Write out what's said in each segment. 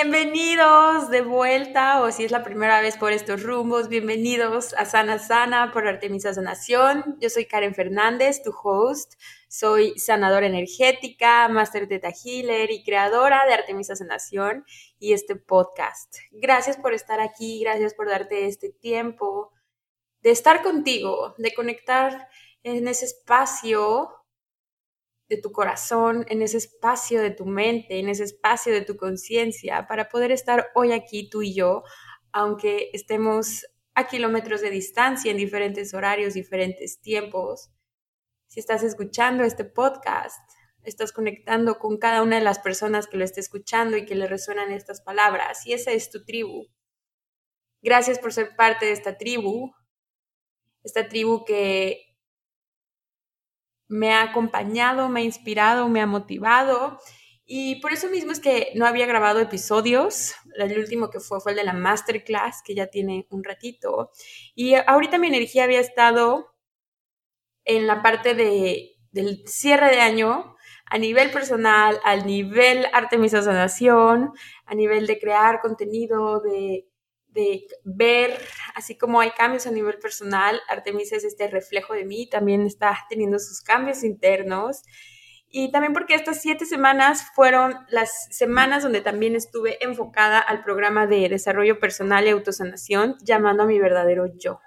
Bienvenidos de vuelta, o si es la primera vez por estos rumbos, bienvenidos a Sana Sana por Artemisa Sanación. Yo soy Karen Fernández, tu host. Soy sanadora energética, máster Teta Healer y creadora de Artemisa Sanación y este podcast. Gracias por estar aquí, gracias por darte este tiempo de estar contigo, de conectar en ese espacio de tu corazón, en ese espacio de tu mente, en ese espacio de tu conciencia, para poder estar hoy aquí tú y yo, aunque estemos a kilómetros de distancia, en diferentes horarios, diferentes tiempos. Si estás escuchando este podcast, estás conectando con cada una de las personas que lo esté escuchando y que le resuenan estas palabras, y esa es tu tribu. Gracias por ser parte de esta tribu, esta tribu que me ha acompañado, me ha inspirado, me ha motivado. Y por eso mismo es que no había grabado episodios. El último que fue fue el de la masterclass, que ya tiene un ratito. Y ahorita mi energía había estado en la parte de, del cierre de año, a nivel personal, al nivel Artemisa Sanación, a nivel de crear contenido, de de ver, así como hay cambios a nivel personal, Artemisa es este reflejo de mí, también está teniendo sus cambios internos. Y también porque estas siete semanas fueron las semanas donde también estuve enfocada al programa de desarrollo personal y autosanación, llamando a mi verdadero yo.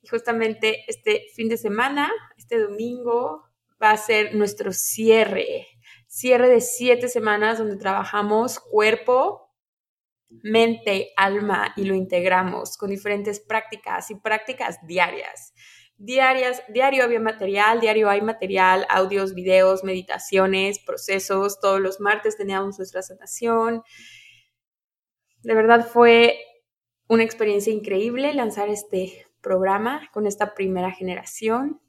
Y justamente este fin de semana, este domingo, va a ser nuestro cierre, cierre de siete semanas donde trabajamos cuerpo, mente, alma y lo integramos con diferentes prácticas y prácticas diarias. Diarias, diario había material, diario hay material, audios, videos, meditaciones, procesos. Todos los martes teníamos nuestra sanación. De verdad fue una experiencia increíble lanzar este programa con esta primera generación.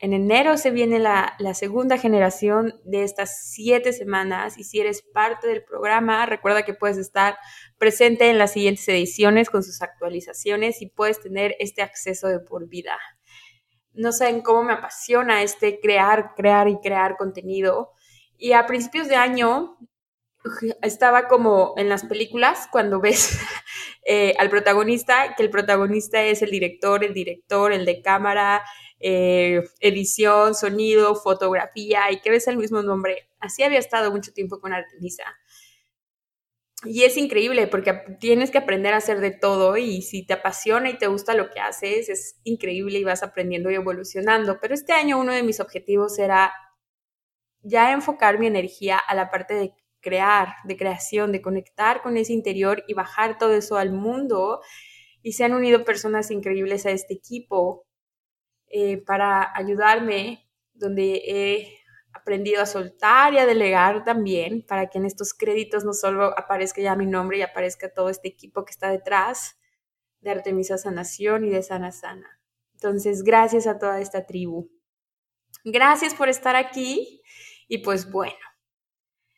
En enero se viene la, segunda generación de estas siete semanas y si eres parte del programa, recuerda que puedes estar presente en las siguientes ediciones con sus actualizaciones y puedes tener este acceso de por vida. No saben cómo me apasiona este crear, crear y crear contenido. Y a principios de año estaba como en las películas cuando ves eh, al protagonista, que el protagonista es el director, el director, el de cámara, eh, edición, sonido, fotografía y que ves el mismo nombre. Así había estado mucho tiempo con Artemisa. Y es increíble porque tienes que aprender a hacer de todo y si te apasiona y te gusta lo que haces, es increíble y vas aprendiendo y evolucionando. Pero este año uno de mis objetivos era ya enfocar mi energía a la parte de crear, de creación, de conectar con ese interior y bajar todo eso al mundo. Y se han unido personas increíbles a este equipo eh, para ayudarme, donde he aprendido a soltar y a delegar también, para que en estos créditos no solo aparezca ya mi nombre y aparezca todo este equipo que está detrás de Artemisa Sanación y de Sana Sana. Entonces, gracias a toda esta tribu. Gracias por estar aquí y pues bueno,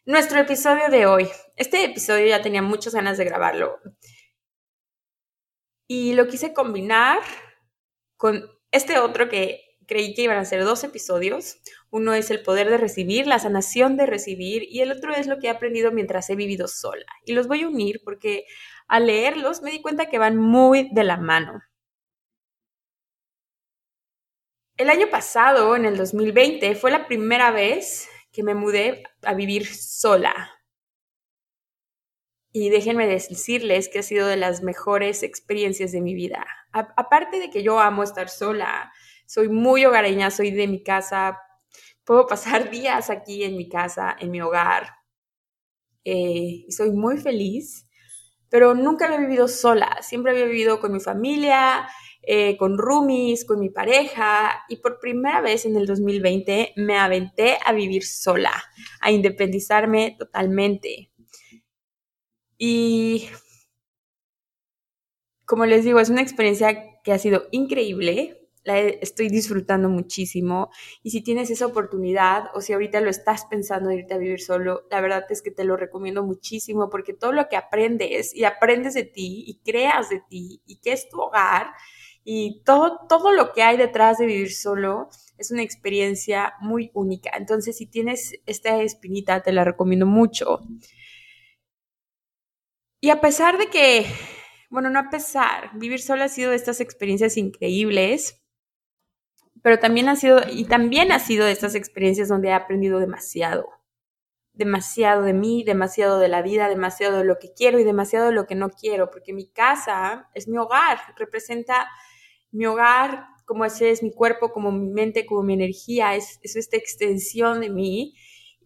nuestro episodio de hoy. Este episodio ya tenía muchas ganas de grabarlo y lo quise combinar con este otro que creí que iban a ser dos episodios. Uno es el poder de recibir, la sanación de recibir, y el otro es lo que he aprendido mientras he vivido sola. Y los voy a unir porque al leerlos me di cuenta que van muy de la mano. El año pasado, en el 2020, fue la primera vez que me mudé a vivir sola. Y déjenme decirles que ha sido de las mejores experiencias de mi vida. aparte de que yo amo estar sola, soy muy hogareña, soy de mi casa, puedo pasar días aquí en mi casa, en mi hogar, eh, y soy muy feliz, pero nunca había vivido sola, siempre había vivido con mi familia, eh, con roomies, con mi pareja, y por primera vez en el 2020 me aventé a vivir sola, a independizarme totalmente Y como les digo, es una experiencia que ha sido increíble la estoy disfrutando muchísimo. Y si tienes esa oportunidad o si ahorita lo estás pensando irte a vivir solo, la verdad es que te lo recomiendo muchísimo porque todo lo que aprendes y aprendes de ti y creas de ti y que es tu hogar y todo, todo lo que hay detrás de vivir solo es una experiencia muy única. Entonces, si tienes esta espinita, te la recomiendo mucho. Y a pesar de que, bueno, no a pesar, vivir solo ha sido de estas experiencias increíbles, pero también ha sido, y también ha sido de estas experiencias donde he aprendido demasiado, demasiado de mí, demasiado de la vida, demasiado de lo que quiero y demasiado de lo que no quiero, porque mi casa es mi hogar, representa mi hogar, como ese es mi cuerpo, como mi mente, como mi energía, es, es esta extensión de mí.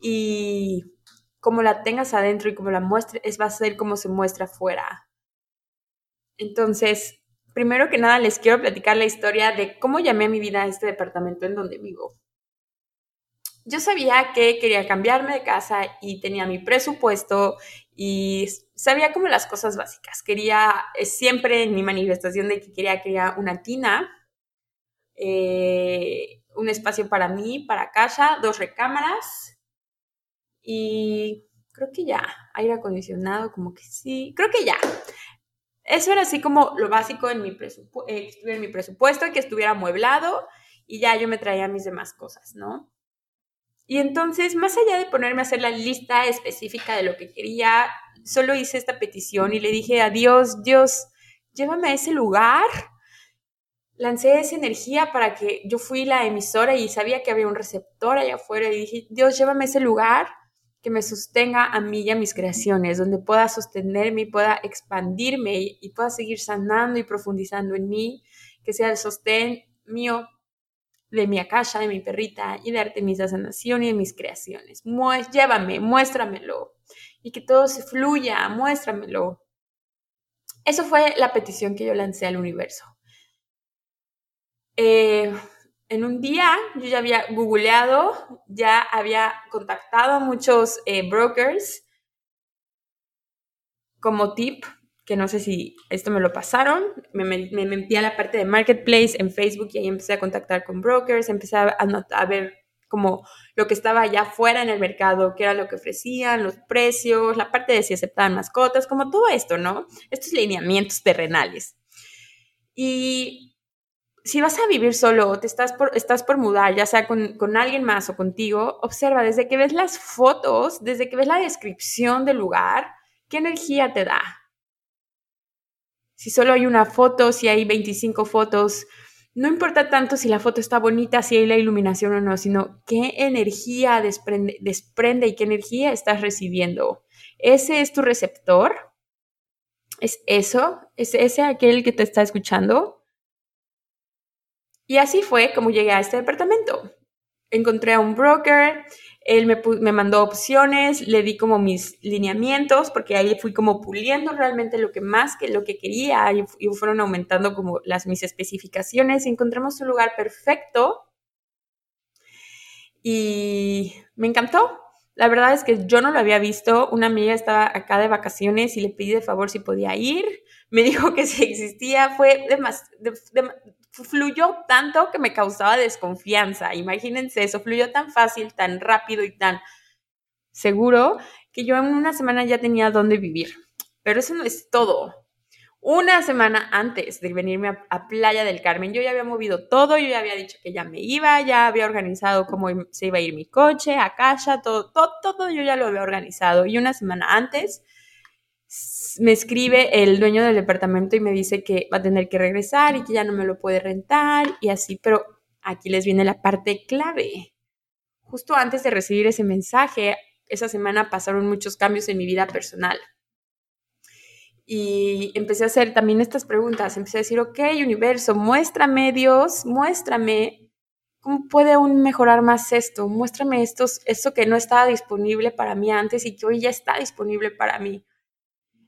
Y como la tengas adentro y como la muestres, es, va a ser como se muestra afuera. Entonces, primero que nada les quiero platicar la historia de cómo llamé a mi vida a este departamento en donde vivo. Yo sabía que quería cambiarme de casa y tenía mi presupuesto y sabía como las cosas básicas. Quería, eh, siempre en mi manifestación de que quería, quería una tina, eh, un espacio para mí, para casa, dos recámaras y creo que ya, aire acondicionado, como que sí, creo que ya. Eso era así como lo básico en mi, presupuesto, eh, en mi presupuesto, que estuviera amueblado y ya yo me traía mis demás cosas, ¿no? Y entonces, más allá de ponerme a hacer la lista específica de lo que quería, solo hice esta petición y le dije a Dios, Dios, llévame a ese lugar. Lancé esa energía para que yo fui la emisora y sabía que había un receptor allá afuera y dije, Dios, llévame a ese lugar que me sostenga a mí y a mis creaciones, donde pueda sostenerme y pueda expandirme y, pueda seguir sanando y profundizando en mí, que sea el sostén mío de mi acaya, de mi perrita y de Artemisa Sanación y de mis creaciones. llévame, muéstramelo y que todo se fluya, muéstramelo. Eso fue la petición que yo lancé al universo. Eh, en un día yo ya había googleado, ya había contactado a muchos eh, brokers como tip, que no sé si esto me lo pasaron, me, metí a la parte de marketplace en Facebook y ahí empecé a contactar con brokers, empecé a, a ver como lo que estaba allá afuera en el mercado, qué era lo que ofrecían, los precios, la parte de si aceptaban mascotas, como todo esto, ¿no? Estos lineamientos terrenales. Y si vas a vivir solo o te estás por, estás mudar, ya sea con, con, alguien más o contigo, observa desde que ves las fotos, desde que ves la descripción del lugar, qué energía te da. Si solo hay una foto, si hay 25 fotos, no importa tanto si la foto está bonita, si hay la iluminación o no, sino qué energía desprende, desprende y qué energía estás recibiendo. ¿Ese es tu receptor? ¿Es eso? ¿Es ese aquel que te está escuchando? Y así fue como llegué a este departamento. Encontré a un broker, él me, mandó opciones, le di como mis lineamientos, porque ahí fui como puliendo realmente lo que más que lo que quería y, fueron aumentando como las mis especificaciones y encontramos un lugar perfecto y me encantó. La verdad es que yo no lo había visto. Una amiga estaba acá de vacaciones y le pedí de favor si podía ir. Me dijo que si existía. Fue fluyó tanto que me causaba desconfianza. Imagínense eso, fluyó tan fácil, tan rápido y tan seguro que yo en una semana ya tenía dónde vivir. Pero eso no es todo. Una semana antes de venirme a, Playa del Carmen, yo ya había movido todo, yo ya había dicho que ya me iba, ya había organizado cómo se iba a ir mi coche, a casa, todo, todo, todo yo ya lo había organizado. Y una semana antes me escribe el dueño del departamento y me dice que va a tener que regresar y que ya no me lo puede rentar y así, pero aquí les viene la parte clave. Justo antes de recibir ese mensaje, esa semana pasaron muchos cambios en mi vida personal. Y empecé a hacer también estas preguntas, empecé a decir, ok, universo, muéstrame Dios, muéstrame cómo puede aún mejorar más esto, muéstrame esto que no estaba disponible para mí antes y que hoy ya está disponible para mí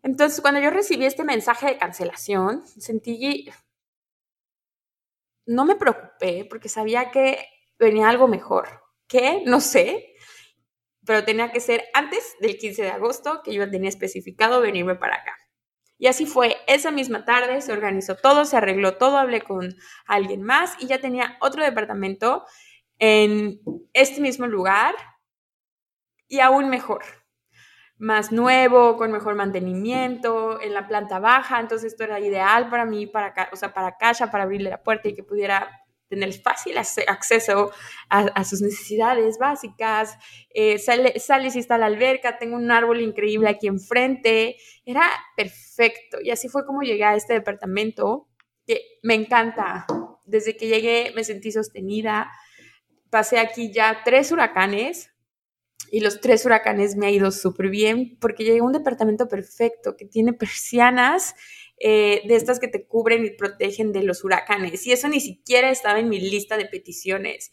entonces, cuando yo recibí este mensaje de cancelación, sentí, no me preocupé porque sabía que venía algo mejor. ¿Qué? No sé. pero tenía que ser antes del 15 de agosto, que yo tenía especificado venirme para acá. Y así fue, esa misma tarde se organizó todo, se arregló todo, hablé con alguien más y ya tenía otro departamento en este mismo lugar y aún mejor, más nuevo, con mejor mantenimiento, en la planta baja, entonces esto era ideal para mí, para, o sea, para Kasha, para abrirle la puerta y que pudiera tener fácil acceso a, sus necesidades básicas, eh, sale, sales y está la alberca, tengo un árbol increíble aquí enfrente, era perfecto. Y así fue como llegué a este departamento, que me encanta. Desde que llegué me sentí sostenida, pasé aquí ya tres huracanes, y los tres huracanes me ha ido súper bien porque llegué a un departamento perfecto que tiene persianas eh, de estas que te cubren y protegen de los huracanes. Y eso ni siquiera estaba en mi lista de peticiones.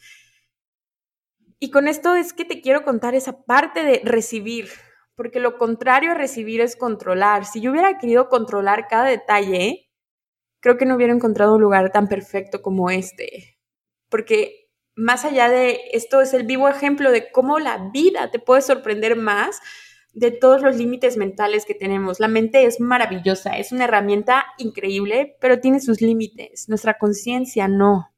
Y con esto es que te quiero contar esa parte de recibir, porque lo contrario a recibir es controlar. Si yo hubiera querido controlar cada detalle, creo que no hubiera encontrado un lugar tan perfecto como este. Porque más allá de esto es el vivo ejemplo de cómo la vida te puede sorprender más de todos los límites mentales que tenemos. La mente es maravillosa, es una herramienta increíble, pero tiene sus límites. Nuestra conciencia no.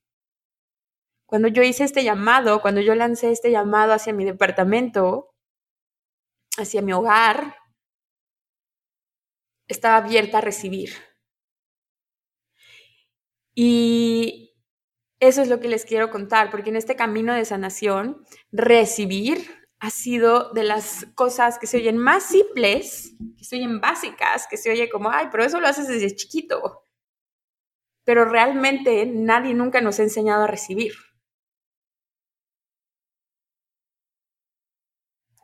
Cuando yo hice este llamado, cuando yo lancé este llamado hacia mi departamento, hacia mi hogar, estaba abierta a recibir. Y eso es lo que les quiero contar, porque en este camino de sanación, recibir ha sido de las cosas que se oyen más simples, que se oyen básicas, que se oye como, ay, pero eso lo haces desde chiquito. Pero realmente nadie nunca nos ha enseñado a recibir.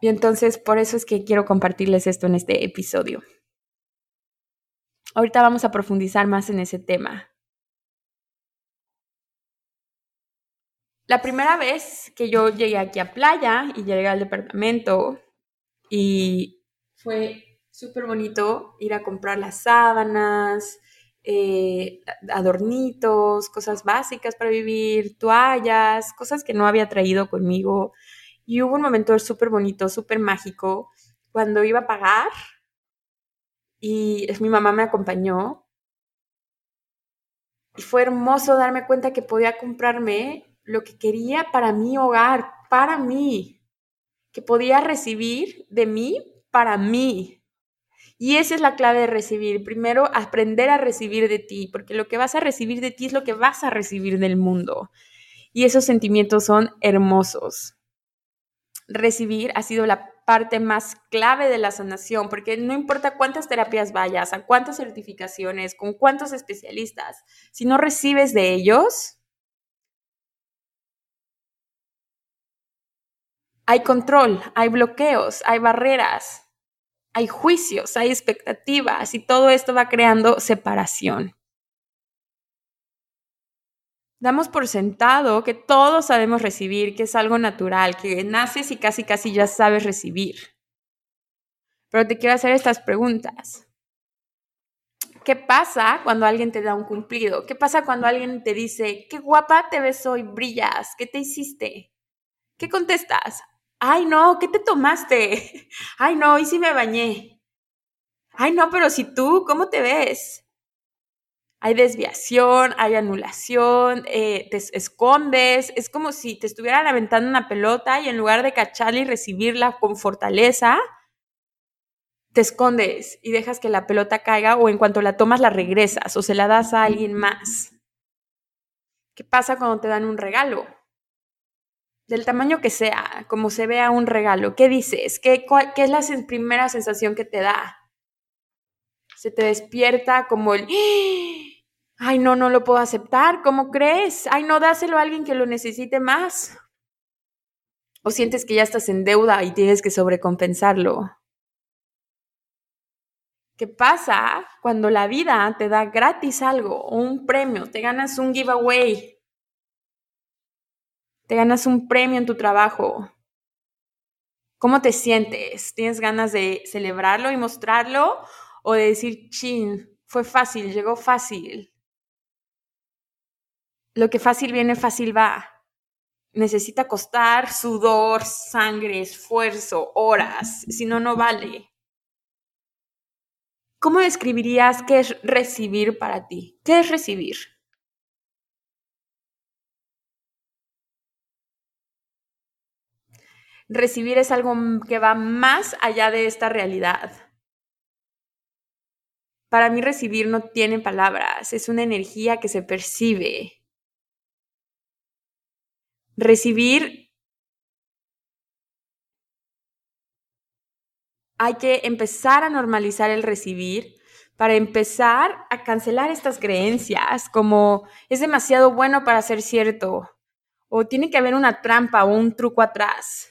Y entonces por eso es que quiero compartirles esto en este episodio. Ahorita vamos a profundizar más en ese tema. La primera vez que yo llegué aquí a playa y llegué al departamento y fue súper bonito ir a comprar las sábanas, eh, adornitos, cosas básicas para vivir, toallas, cosas que no había traído conmigo. Y hubo un momento súper bonito, súper mágico, cuando iba a pagar y mi mamá me acompañó. Y fue hermoso darme cuenta que podía comprarme lo que quería para mi hogar, para mí, que podía recibir de mí para mí. Y esa es la clave de recibir. Primero, aprender a recibir de ti, porque lo que vas a recibir de ti es lo que vas a recibir del mundo. Y esos sentimientos son hermosos. Recibir ha sido la parte más clave de la sanación, porque no importa cuántas terapias vayas, a cuántas certificaciones, con cuántos especialistas, si no recibes de ellos, Hay control, hay bloqueos, hay barreras, hay juicios, hay expectativas y todo esto va creando separación. Damos por sentado que todos sabemos recibir, que es algo natural, que naces y casi casi ya sabes recibir. Pero te quiero hacer estas preguntas. ¿Qué pasa cuando alguien te da un cumplido? ¿Qué pasa cuando alguien te dice, qué guapa te ves hoy, brillas, qué te hiciste? ¿Qué contestas? Ay, no, ¿qué te tomaste? Ay, no, y si me bañé. Ay, no, pero si tú, ¿cómo te ves? Hay desviación, hay anulación, eh, te escondes. Es como si te estuvieran aventando una pelota y en lugar de cacharla y recibirla con fortaleza, te escondes y dejas que la pelota caiga o en cuanto la tomas la regresas o se la das a alguien más. ¿Qué pasa cuando te dan un regalo? Del tamaño que sea, como se vea un regalo, ¿qué dices? ¿Qué, ¿Qué, es la primera sensación que te da? Se te despierta como el, ay, no, no lo puedo aceptar, ¿cómo crees? Ay, no, dáselo a alguien que lo necesite más. O sientes que ya estás en deuda y tienes que sobrecompensarlo. ¿Qué pasa cuando la vida te da gratis algo o un premio? Te ganas un giveaway te ganas un premio en tu trabajo. ¿Cómo te sientes? ¿Tienes ganas de celebrarlo y mostrarlo? ¿O de decir, chin, fue fácil, llegó fácil? Lo que fácil viene, fácil va. necesita costar sudor, sangre, esfuerzo, horas, si no, no vale. ¿Cómo describirías qué es recibir para ti? ¿Qué es recibir? Recibir es algo que va más allá de esta realidad. Para mí recibir no tiene palabras, es una energía que se percibe. Recibir hay que empezar a normalizar el recibir para empezar a cancelar estas creencias como es demasiado bueno para ser cierto o tiene que haber una trampa o un truco atrás.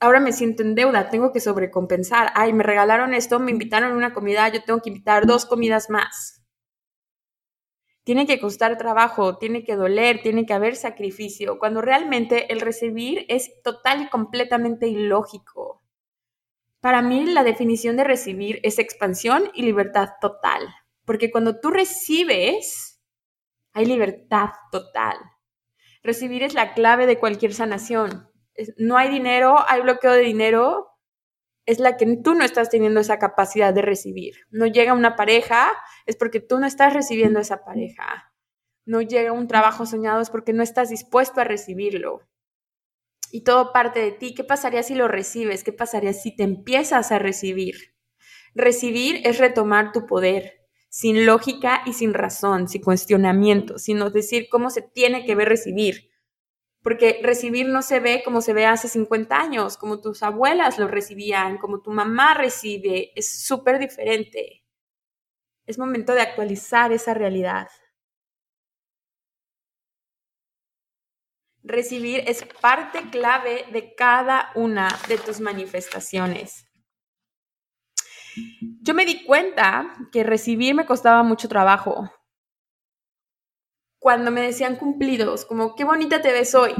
Ahora me siento en deuda, tengo que sobrecompensar. Ay, me regalaron esto, me invitaron a una comida, yo tengo que invitar dos comidas más tiene que costar trabajo, tiene que doler, tiene que haber sacrificio, cuando realmente el recibir es total y completamente ilógico. Para mí la definición de recibir es expansión y libertad total, porque cuando tú recibes, hay libertad total. Recibir es la clave de cualquier sanación. No hay dinero, hay bloqueo de dinero, es la que tú no estás teniendo esa capacidad de recibir. No llega una pareja, es porque tú no estás recibiendo esa pareja. No llega un trabajo soñado, es porque no estás dispuesto a recibirlo. Y todo parte de ti. ¿Qué pasaría si lo recibes? ¿Qué pasaría si te empiezas a recibir? Recibir es retomar tu poder, sin lógica y sin razón, sin cuestionamiento, sino decir cómo se tiene que ver recibir porque recibir no se ve como se ve hace 50 años, como tus abuelas lo recibían, como tu mamá recibe, es súper diferente. Es momento de actualizar esa realidad. Recibir es parte clave de cada una de tus manifestaciones. Yo me di cuenta que recibir me costaba mucho trabajo, cuando me decían cumplidos, como, qué bonita te ves hoy.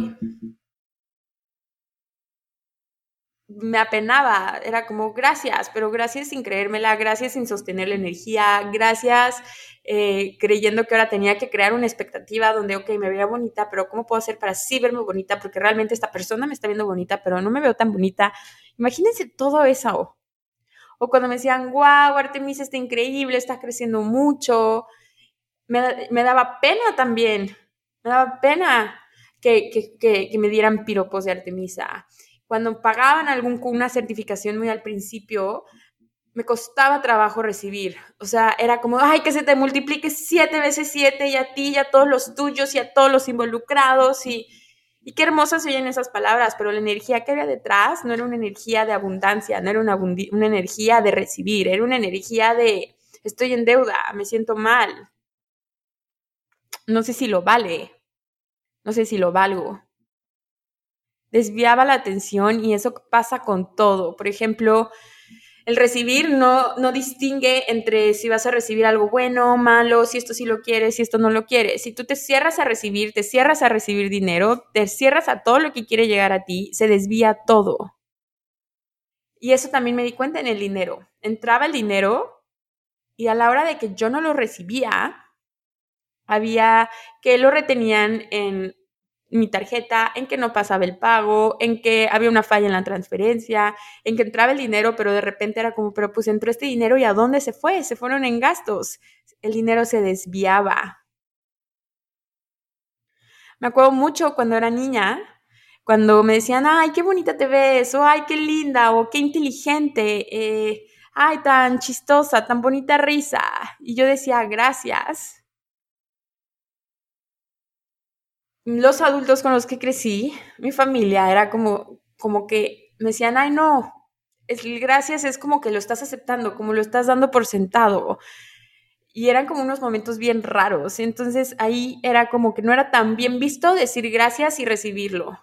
Me apenaba, era como, gracias, pero gracias sin creérmela, gracias sin sostener la energía, gracias eh, creyendo que ahora tenía que crear una expectativa donde, ok, me veía bonita, pero ¿cómo puedo hacer para sí verme bonita? Porque realmente esta persona me está viendo bonita, pero no me veo tan bonita. Imagínense todo eso. O cuando me decían, wow, Artemisa está increíble, está creciendo mucho, me, daba pena también, me daba pena que, me dieran piropos de Artemisa. Cuando pagaban alguna certificación muy al principio, me costaba trabajo recibir. O sea, era como, ay, que se te multiplique siete veces siete y a ti y a todos los tuyos y a todos los involucrados y, y qué hermosas se oyen esas palabras, pero la energía que había detrás no era una energía de abundancia, no era una, una energía de recibir, era una energía de estoy en deuda, me siento mal, no sé si lo vale, no sé si lo valgo. Desviaba la atención y eso pasa con todo. Por ejemplo, el recibir no, no distingue entre si vas a recibir algo bueno, malo, si esto sí lo quieres, si esto no lo quieres. Si tú te cierras a recibir, te cierras a recibir dinero, te cierras a todo lo que quiere llegar a ti, se desvía todo. Y eso también me di cuenta en el dinero. Entraba el dinero y a la hora de que yo no lo recibía, había que lo retenían en mi tarjeta, en que no pasaba el pago, en que había una falla en la transferencia, en que entraba el dinero, pero de repente era como, pero pues entró este dinero y a dónde se fue? Se fueron en gastos. El dinero se desviaba. Me acuerdo mucho cuando era niña, cuando me decían, ay, qué bonita te ves, o ay, qué linda, o qué inteligente, eh, ay, tan chistosa, tan bonita risa. Y yo decía, gracias los adultos con los que crecí, mi familia, era como, como que me decían, ay, no, gracias es como que lo estás aceptando, como lo estás dando por sentado. Y eran como unos momentos bien raros. Entonces ahí era como que no era tan bien visto decir gracias y recibirlo.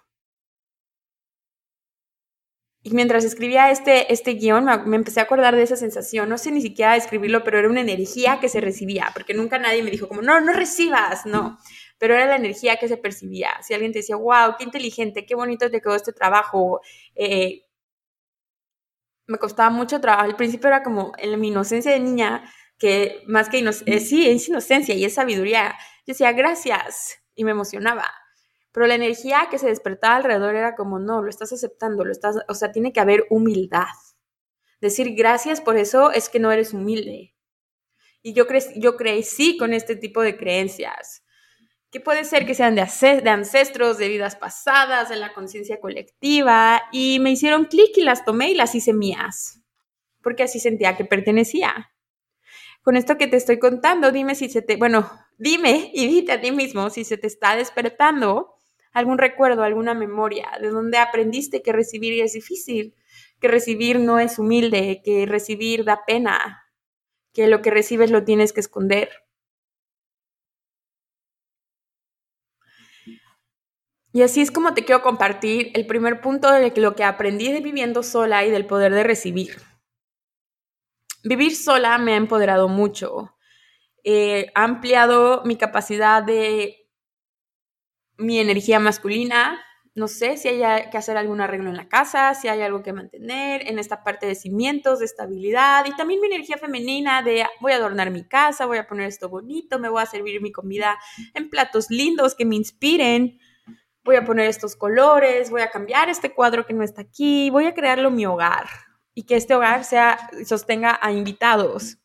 Y mientras escribía este, este guion, me, me, empecé a acordar de esa sensación. No sé ni siquiera escribirlo, pero era una energía que se recibía, porque nunca nadie me dijo como, no, no recibas, no pero era la energía que se percibía. Si alguien te decía, wow, qué inteligente, qué bonito te quedó este trabajo, eh, me costaba mucho trabajo. Al principio era como en mi inocencia de niña, que más que inocencia, eh, sí, es inocencia y es sabiduría. Yo decía, gracias, y me emocionaba. Pero la energía que se despertaba alrededor era como, no, lo estás aceptando, lo estás, o sea, tiene que haber humildad. Decir gracias por eso es que no eres humilde. Y yo, cre yo crecí con este tipo de creencias, que puede ser que sean de, de ancestros, de vidas pasadas, de la conciencia colectiva, y me hicieron clic y las tomé y las hice mías, porque así sentía que pertenecía. Con esto que te estoy contando, dime si se te, bueno, dime y dite a ti mismo si se te está despertando algún recuerdo, alguna memoria, de donde aprendiste que recibir es difícil, que recibir no es humilde, que recibir da pena, que lo que recibes lo tienes que esconder. Y así es como te quiero compartir el primer punto de lo que aprendí de viviendo sola y del poder de recibir. Vivir sola me ha empoderado mucho. ha ampliado mi capacidad de mi energía masculina. No sé si hay que hacer algún arreglo en la casa, si hay algo que mantener, en esta parte de cimientos, de estabilidad. Y también mi energía femenina de voy a adornar mi casa, voy a poner esto bonito, me voy a servir mi comida en platos lindos que me inspiren. Voy a poner estos colores, voy a cambiar este cuadro que no está aquí, voy a crearlo mi hogar y que este hogar sea sostenga a invitados.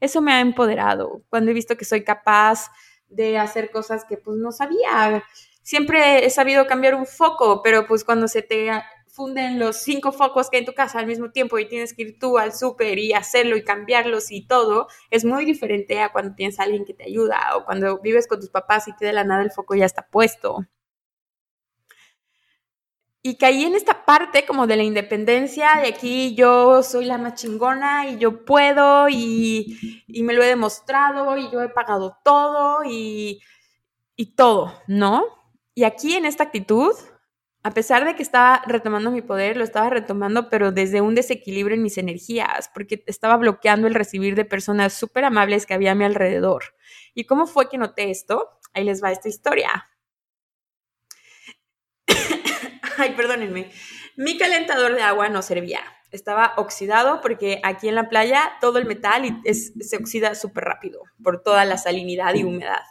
Eso me ha empoderado cuando he visto que soy capaz de hacer cosas que pues no sabía. Siempre he sabido cambiar un foco, pero pues cuando se te funden los cinco focos que hay en tu casa al mismo tiempo y tienes que ir tú al súper y hacerlo y cambiarlos y todo, es muy diferente a cuando tienes a alguien que te ayuda o cuando vives con tus papás y que de la nada el foco ya está puesto y caí en esta parte como de la independencia, de aquí yo soy la más chingona y yo puedo y, me lo he demostrado y yo he pagado todo y, y todo, ¿no? Y aquí en esta actitud, a pesar de que estaba retomando mi poder, lo estaba retomando, pero desde un desequilibrio en mis energías, porque estaba bloqueando el recibir de personas súper amables que había a mi alrededor. ¿Y cómo fue que noté esto? Ahí les va esta historia. ay, perdónenme, mi calentador de agua no servía. Estaba oxidado porque aquí en la playa todo el metal se oxida súper rápido por toda la salinidad y humedad.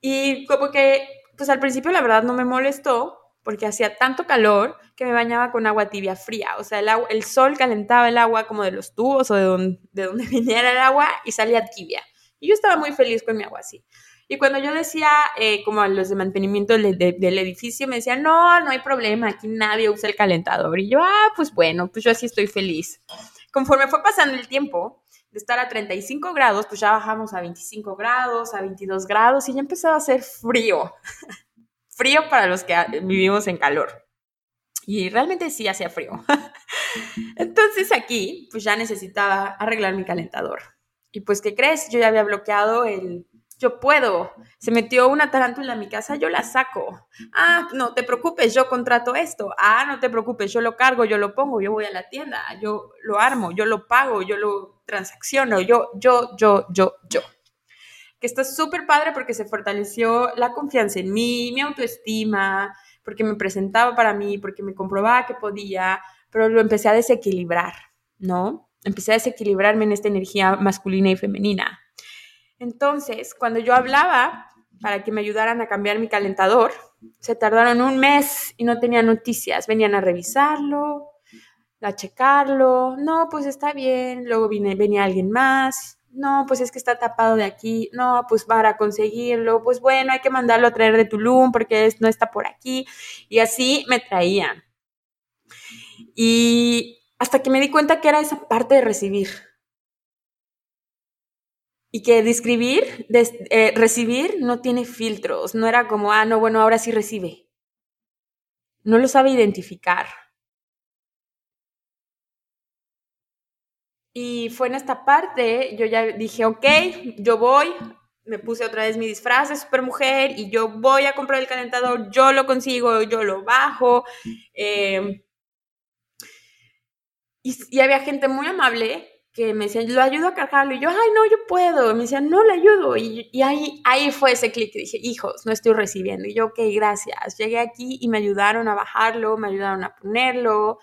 Y como que, pues al principio la verdad no me molestó porque hacía tanto calor que me bañaba con agua tibia fría. O sea, el, sol calentaba el agua como de los tubos o de donde, de donde viniera el agua y salía tibia. Y yo estaba muy feliz con mi agua así. Y cuando yo decía, eh, como a los de mantenimiento del, edificio, me decían, no, no hay problema, aquí nadie usa el calentador. Y yo, ah, pues bueno, pues yo así estoy feliz. Conforme fue pasando el tiempo, de estar a 35 grados, pues ya bajamos a 25 grados, a 22 grados y ya empezaba a hacer frío. frío para los que vivimos en calor. Y realmente sí hacía frío. Entonces aquí, pues ya necesitaba arreglar mi calentador. Y pues, ¿qué crees? Yo ya había bloqueado el, yo puedo. Se metió una tarántula en mi casa, yo la saco. Ah, no te preocupes, yo contrato esto. Ah, no te preocupes, yo lo cargo, yo lo pongo, yo voy a la tienda, yo lo armo, yo lo pago, yo lo transacciono, yo, yo, yo, yo, yo. Que está súper padre porque se fortaleció la confianza en mí, mi autoestima, porque me presentaba para mí, porque me comprobaba que podía, pero lo empecé a desequilibrar, ¿no? Empecé a desequilibrarme en esta energía masculina y femenina entonces, cuando yo hablaba para que me ayudaran a cambiar mi calentador, se tardaron un mes y no tenía noticias. Venían a revisarlo, a checarlo. No, pues está bien. Luego venía alguien más. No, pues es que está tapado de aquí. No, pues para conseguirlo. Pues bueno, hay que mandarlo a traer de Tulum porque no está por aquí. Y así me traían. Y hasta que me di cuenta que era esa parte de recibir y que describir, eh, recibir no tiene filtros, no era como, ah, no, bueno, ahora sí recibe. No lo sabe identificar. Y fue en esta parte, yo ya dije, ok, yo voy, me puse otra vez mi disfraz de supermujer y yo voy a comprar el calentador, yo lo consigo, yo lo bajo. Em, y, y, había gente muy amable que me decían, lo ayudo a cargarlo. Y yo, ay, no, yo puedo. Me decían, no, le ayudo. Y, ahí, ahí fue ese clic. Dije, hijos, no estoy recibiendo. Y yo, ok, gracias. Llegué aquí y me ayudaron a bajarlo, me ayudaron a ponerlo.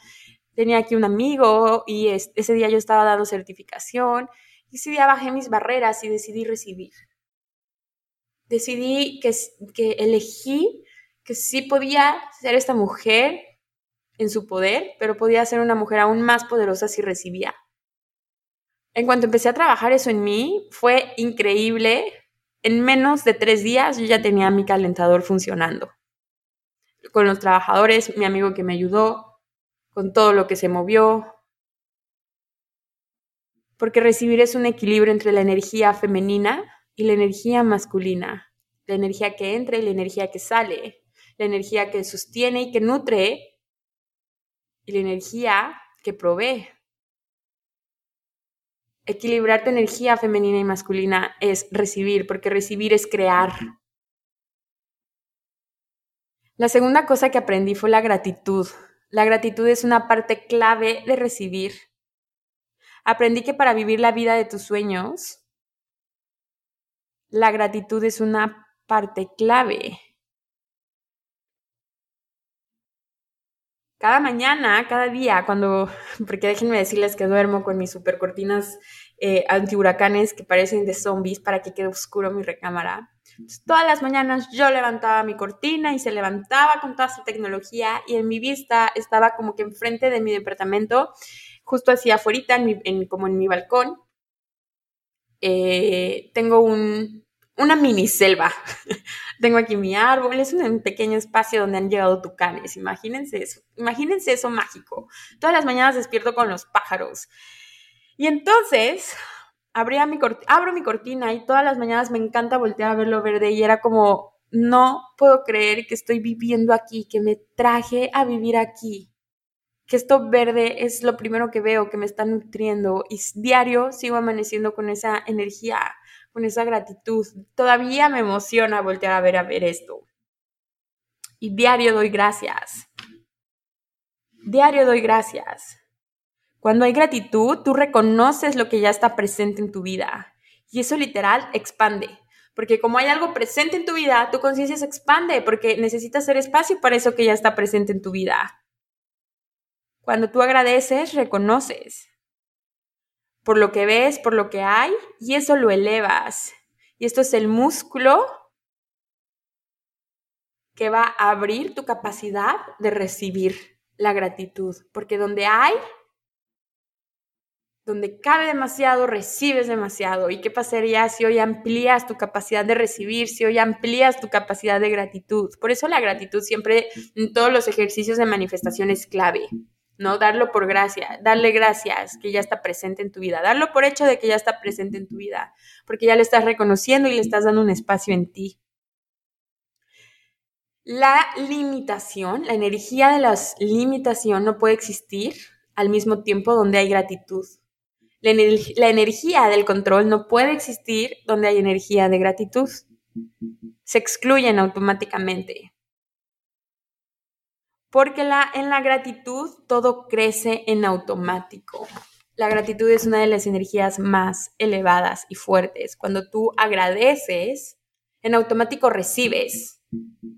Tenía aquí un amigo y ese día yo estaba dando certificación. Y ese día bajé mis barreras y decidí recibir. Decidí que, que elegí que sí podía ser esta mujer en su poder, pero podía ser una mujer aún más poderosa si recibía. En cuanto empecé a trabajar eso en mí, fue increíble. En menos de tres días yo ya tenía mi calentador funcionando. Con los trabajadores, mi amigo que me ayudó, con todo lo que se movió. Porque recibir es un equilibrio entre la energía femenina y la energía masculina. La energía que entra y la energía que sale. La energía que sostiene y que nutre. Y la energía que provee. Equilibrar tu energía femenina y masculina es recibir, porque recibir es crear. La segunda cosa que aprendí fue la gratitud. La gratitud es una parte clave de recibir. Aprendí que para vivir la vida de tus sueños, la gratitud es una parte clave. Cada mañana, cada día, cuando, porque déjenme decirles que duermo con mis super cortinas eh, antihuracanes que parecen de zombies para que quede oscuro mi recámara. todas las mañanas yo levantaba mi cortina y se levantaba con toda su tecnología y en mi vista estaba como que enfrente de mi departamento, justo hacia afuera, en como en mi balcón. Eh, tengo un, una mini selva. Tengo aquí mi árbol, es un pequeño espacio donde han llegado tucanes. Imagínense eso, imagínense eso mágico. Todas las mañanas despierto con los pájaros. Y entonces abría mi abro mi cortina y todas las mañanas me encanta voltear a ver lo verde y era como, no puedo creer que estoy viviendo aquí, que me traje a vivir aquí que esto verde es lo primero que veo, que me está nutriendo y diario sigo amaneciendo con esa energía con esa gratitud. Todavía me emociona voltear a ver a ver esto. Y diario doy gracias. Diario doy gracias. Cuando hay gratitud, tú reconoces lo que ya está presente en tu vida. Y eso literal expande. Porque como hay algo presente en tu vida, tu conciencia se expande porque necesitas hacer espacio para eso que ya está presente en tu vida. Cuando tú agradeces, reconoces por lo que ves, por lo que hay, y eso lo elevas. Y esto es el músculo que va a abrir tu capacidad de recibir la gratitud, porque donde hay, donde cabe demasiado, recibes demasiado. ¿Y qué pasaría si hoy amplías tu capacidad de recibir, si hoy amplías tu capacidad de gratitud? Por eso la gratitud siempre en todos los ejercicios de manifestación es clave. ¿No? Darlo por gracia, darle gracias que ya está presente en tu vida, darlo por hecho de que ya está presente en tu vida, porque ya le estás reconociendo y le estás dando un espacio en ti. La limitación, la energía de la limitación no puede existir al mismo tiempo donde hay gratitud. La, la energía del control no puede existir donde hay energía de gratitud. Se excluyen automáticamente porque en la gratitud todo crece en automático. La gratitud es una de las energías más elevadas y fuertes. Cuando tú agradeces, en automático recibes.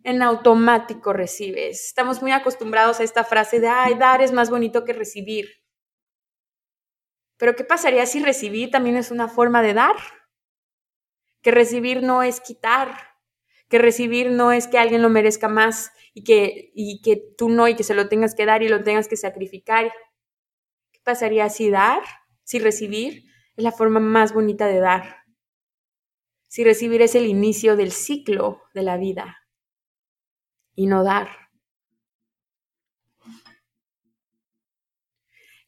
En automático recibes. Estamos muy acostumbrados a esta frase de, ay, dar es más bonito que recibir. Pero ¿qué pasaría si recibir también es una forma de dar? Que recibir no es quitar, que recibir no es que alguien lo merezca más, y que, y que tú no y que se lo tengas que dar y lo tengas que sacrificar. ¿Qué pasaría si dar, si recibir es la forma más bonita de dar? Si recibir es el inicio del ciclo de la vida y no dar.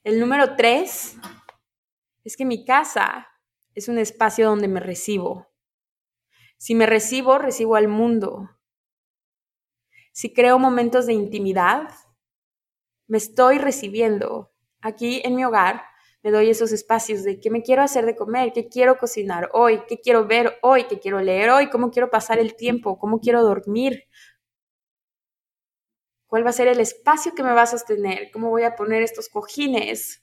El número tres es que mi casa es un espacio donde me recibo. Si me recibo, recibo al mundo si creo momentos de intimidad, me estoy recibiendo. Aquí en mi hogar me doy esos espacios de qué me quiero hacer de comer, qué quiero cocinar hoy, qué quiero ver hoy, qué quiero leer hoy, cómo quiero pasar el tiempo, cómo quiero dormir, cuál va a ser el espacio que me va a sostener, cómo voy a poner estos cojines.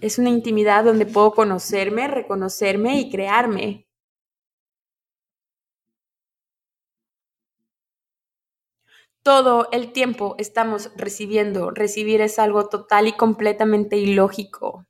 Es una intimidad donde puedo conocerme, reconocerme y crearme. todo el tiempo estamos recibiendo. Recibir es algo total y completamente ilógico.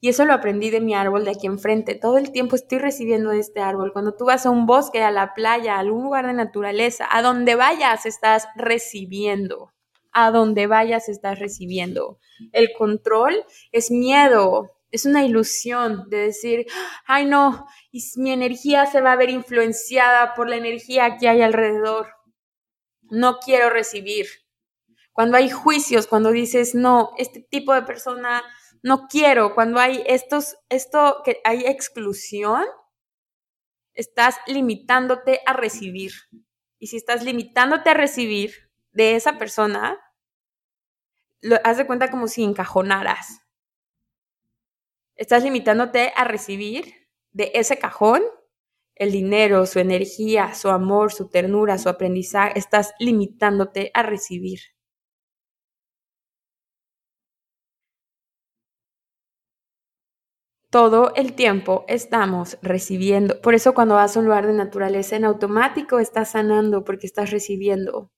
Y eso lo aprendí de mi árbol de aquí enfrente. Todo el tiempo estoy recibiendo de este árbol. Cuando tú vas a un bosque, a la playa, a algún lugar de naturaleza, a donde vayas, estás recibiendo. A donde vayas, estás recibiendo. El control es miedo, es una ilusión de decir, ay no, y mi energía se va a ver influenciada por la energía que hay alrededor. No quiero recibir. Cuando hay juicios, cuando dices, no, este tipo de persona no quiero, cuando hay estos, esto que hay exclusión, estás limitándote a recibir. Y si estás limitándote a recibir de esa persona, lo haz de cuenta como si encajonaras. Estás limitándote a recibir de ese cajón el dinero, su energía, su amor, su ternura, su aprendizaje. Estás limitándote a recibir. todo el tiempo estamos recibiendo. Por eso cuando vas a un lugar de naturaleza en automático estás sanando porque estás recibiendo.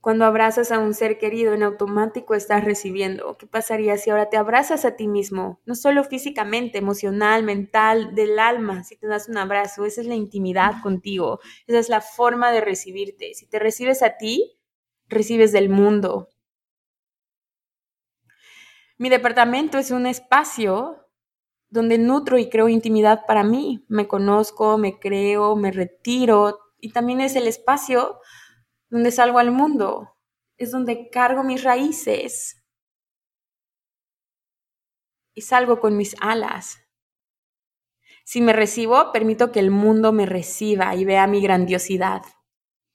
Cuando abrazas a un ser querido en automático estás recibiendo. ¿Qué pasaría si ahora te abrazas a ti mismo? No solo físicamente, emocional, mental, del alma. Si te das un abrazo, esa es la intimidad contigo. Esa es la forma de recibirte. Si te recibes a ti, recibes del mundo. Mi departamento es un espacio donde nutro y creo intimidad para mí. Me conozco, me creo, me retiro y también es el espacio donde salgo al mundo. Es donde cargo mis raíces y salgo con mis alas. Si me recibo, permito que el mundo me reciba y vea mi grandiosidad.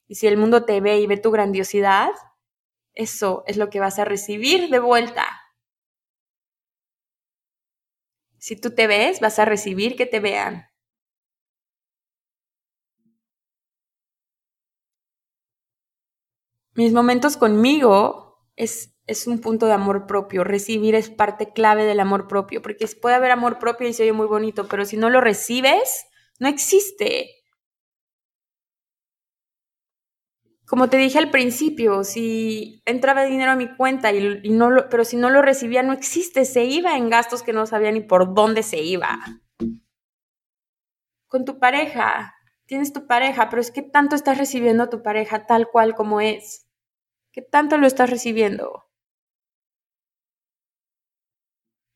Y si el mundo te ve y ve tu grandiosidad, eso es lo que vas a recibir de vuelta. Si tú te ves, vas a recibir que te vean. Mis momentos conmigo es, es un punto de amor propio. Recibir es parte clave del amor propio, porque puede haber amor propio y se oye muy bonito, pero si no lo recibes, no existe. como te dije al principio, si entraba dinero a mi cuenta y, no lo, pero si no lo recibía no existe, se iba en gastos que no sabía ni por dónde se iba. Con tu pareja, tienes tu pareja, pero es que tanto estás recibiendo a tu pareja tal cual como es. ¿Qué tanto lo estás recibiendo?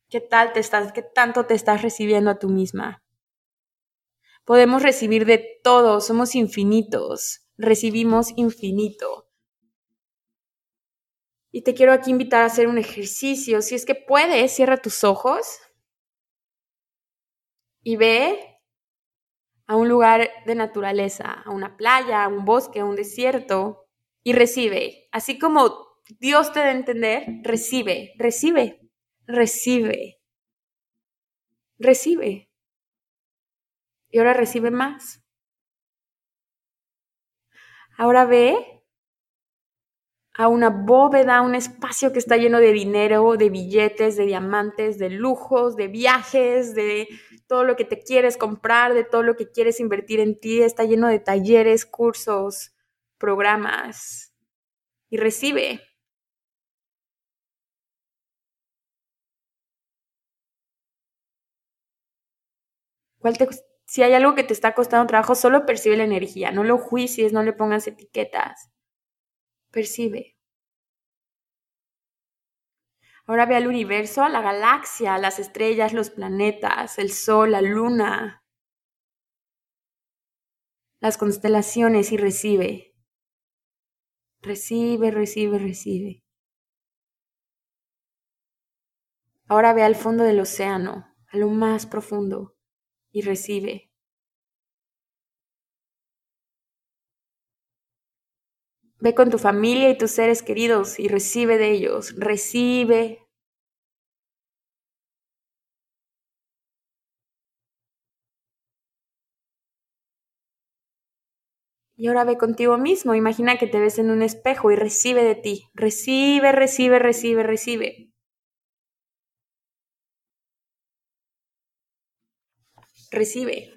¿Qué tal te estás, qué tanto te estás recibiendo a tú misma? Podemos recibir de todo, somos infinitos recibimos infinito. Y te quiero aquí invitar a hacer un ejercicio. Si es que puedes, cierra tus ojos y ve a un lugar de naturaleza, a una playa, a un bosque, a un desierto, y recibe. Así como Dios te da a entender, recibe, recibe, recibe, recibe. Y ahora recibe más. Ahora ve a una bóveda, un espacio que está lleno de dinero, de billetes, de diamantes, de lujos, de viajes, de todo lo que te quieres comprar, de todo lo que quieres invertir en ti. Está lleno de talleres, cursos, programas. Y recibe. ¿Cuál te, si hay algo que te está costando trabajo, solo percibe la energía, no lo juicies, no le pongas etiquetas. Percibe. Ahora ve al universo, a la galaxia, las estrellas, los planetas, el sol, la luna, las constelaciones y recibe. Recibe, recibe, recibe. Ahora ve al fondo del océano, a lo más profundo y recibe. Ve con tu familia y tus seres queridos y recibe de ellos, recibe. Y ahora ve contigo mismo, imagina que te ves en un espejo y recibe de ti, recibe, recibe, recibe, recibe. recibe.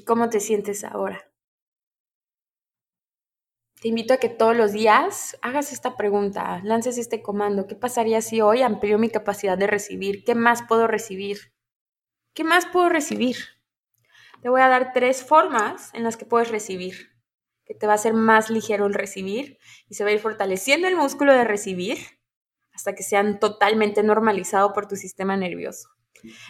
¿Y cómo te sientes ahora? te invito a que todos los días hagas esta pregunta, lances este comando. ¿Qué pasaría si hoy amplío mi capacidad de recibir? ¿Qué más puedo recibir? ¿Qué más puedo recibir? Te voy a dar tres formas en las que puedes recibir, que te va a hacer más ligero el recibir y se va a ir fortaleciendo el músculo de recibir hasta que sean totalmente normalizado por tu sistema nervioso.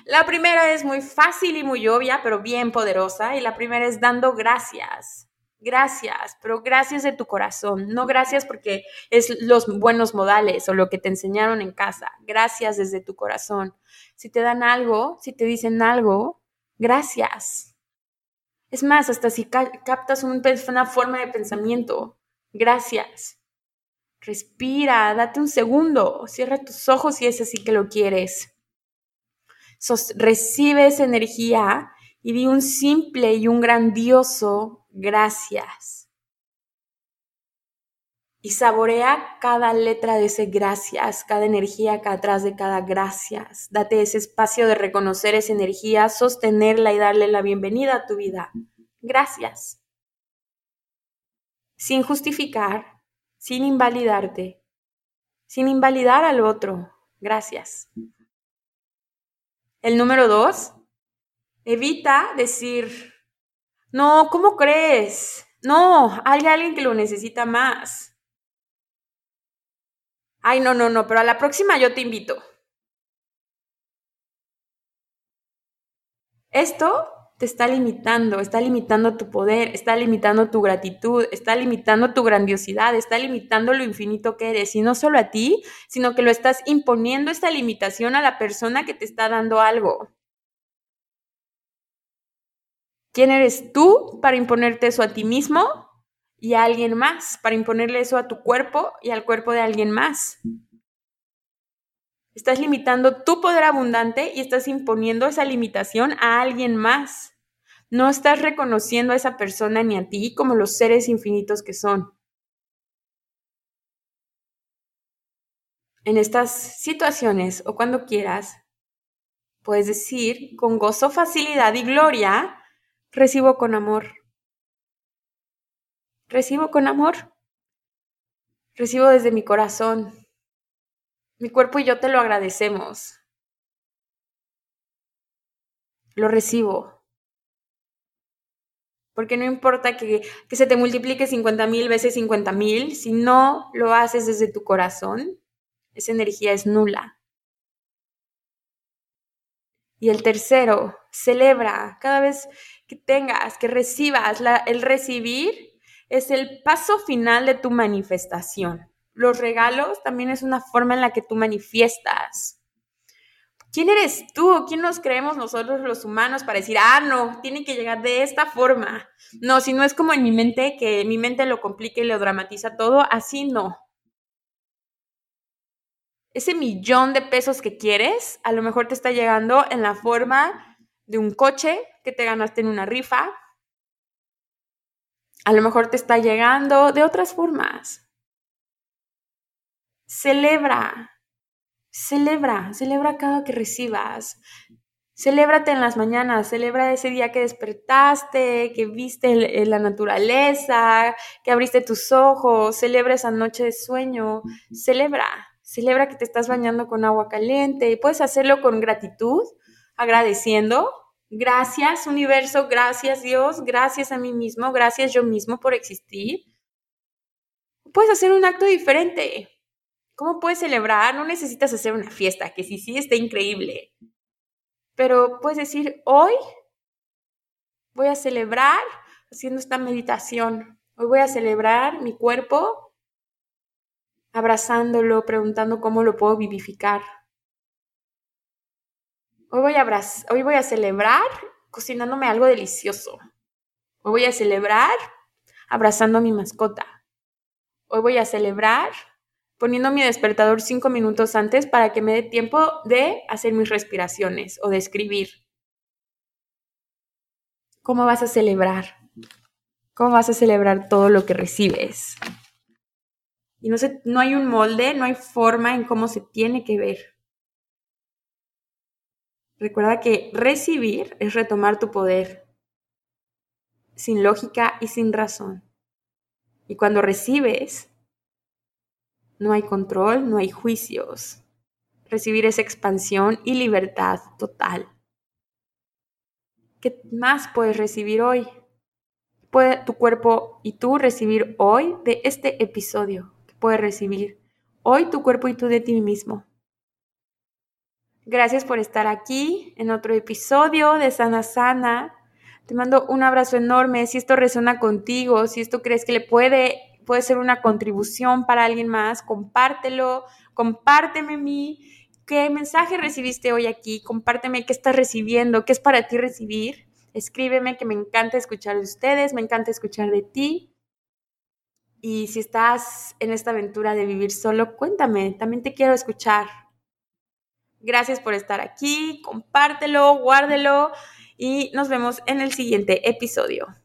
La primera es muy fácil y muy obvia, pero bien poderosa, y la primera es dando gracias gracias, pero gracias de tu corazón, no gracias porque es los buenos modales o lo que te enseñaron en casa, gracias desde tu corazón. Si te dan algo, si te dicen algo, gracias. Es más, hasta si captas una forma de pensamiento, gracias. Respira, date un segundo, cierra tus ojos si es así que lo quieres. Recibe esa energía y di un simple y un grandioso gracias. Y saborea cada letra de ese gracias, cada energía que atrás de cada gracias. Date ese espacio de reconocer esa energía, sostenerla y darle la bienvenida a tu vida. Gracias. Sin justificar, sin invalidarte, sin invalidar al otro. Gracias. El número dos, evita decir no, ¿cómo crees? No, hay alguien que lo necesita más. Ay, no, no, no, pero a la próxima yo te invito. Esto te está limitando, está limitando tu poder, está limitando tu gratitud, está limitando tu grandiosidad, está limitando lo infinito que eres, y no solo a ti, sino que lo estás imponiendo esta limitación a la persona que te está dando algo. ¿Quién eres tú para imponerte eso a ti mismo y a alguien más? Para imponerle eso a tu cuerpo y al cuerpo de alguien más. Estás limitando tu poder abundante y estás imponiendo esa limitación a alguien más. No estás reconociendo a esa persona ni a ti como los seres infinitos que son. En estas situaciones o cuando quieras, puedes decir con gozo, facilidad y gloria, Recibo con amor. Recibo con amor. Recibo desde mi corazón. Mi cuerpo y yo te lo agradecemos. Lo recibo. Porque no importa que, que se te multiplique 50 mil veces 50 mil, si no lo haces desde tu corazón, esa energía es nula. Y el tercero, celebra cada vez que tengas, que recibas. el recibir es el paso final de tu manifestación. Los regalos también es una forma en la que tú manifiestas. ¿Quién eres tú? ¿Quién nos creemos nosotros los humanos para decir, ah, no, tiene que llegar de esta forma? No, si no es como en mi mente, que mi mente lo complica y lo dramatiza todo, así no ese millón de pesos que quieres, a lo mejor te está llegando en la forma de un coche que te ganaste en una rifa. A lo mejor te está llegando de otras formas. Celebra, celebra, celebra cada que recibas. Celébrate en las mañanas, celebra ese día que despertaste, que viste la naturaleza, que abriste tus ojos, celebra esa noche de sueño, celebra. Celebra que te estás bañando con agua caliente. Puedes hacerlo con gratitud, agradeciendo. Gracias universo, gracias Dios, gracias a mí mismo, gracias yo mismo por existir. Puedes hacer un acto diferente. ¿Cómo puedes celebrar? No necesitas hacer una fiesta, que sí, sí, está increíble. Pero puedes decir, hoy voy a celebrar haciendo esta meditación. Hoy voy a celebrar mi cuerpo abrazándolo, preguntando cómo lo puedo vivificar. Hoy voy a, hoy voy a celebrar cocinándome algo delicioso. Hoy voy a celebrar abrazando a mi mascota. Hoy voy a celebrar poniendo mi despertador cinco minutos antes para que me dé tiempo de hacer mis respiraciones o de escribir. ¿Cómo vas a celebrar? ¿Cómo vas a celebrar todo lo que recibes? Y no, no hay un molde, no hay forma en cómo se tiene que ver. Recuerda que recibir es retomar tu poder, sin lógica y sin razón. Y cuando recibes, no hay control, no hay juicios. Recibir es expansión y libertad total. ¿Qué más puedes recibir hoy? Puede tu cuerpo y tú recibir hoy de este episodio. ¿Qué puedes recibir hoy tu cuerpo y tú de ti mismo? Gracias por estar aquí en otro episodio de Sana Sana. Te mando un abrazo enorme. Si esto resuena contigo, si esto crees que le puede, puede ser una contribución para alguien más, compártelo, compárteme mi qué mensaje recibiste hoy aquí, compárteme qué estás recibiendo, qué es para ti recibir. Escríbeme que me encanta escuchar de ustedes, me encanta escuchar de ti. Y si estás en esta aventura de vivir solo, cuéntame, también te quiero escuchar. Gracias por estar aquí, compártelo, guárdelo y nos vemos en el siguiente episodio.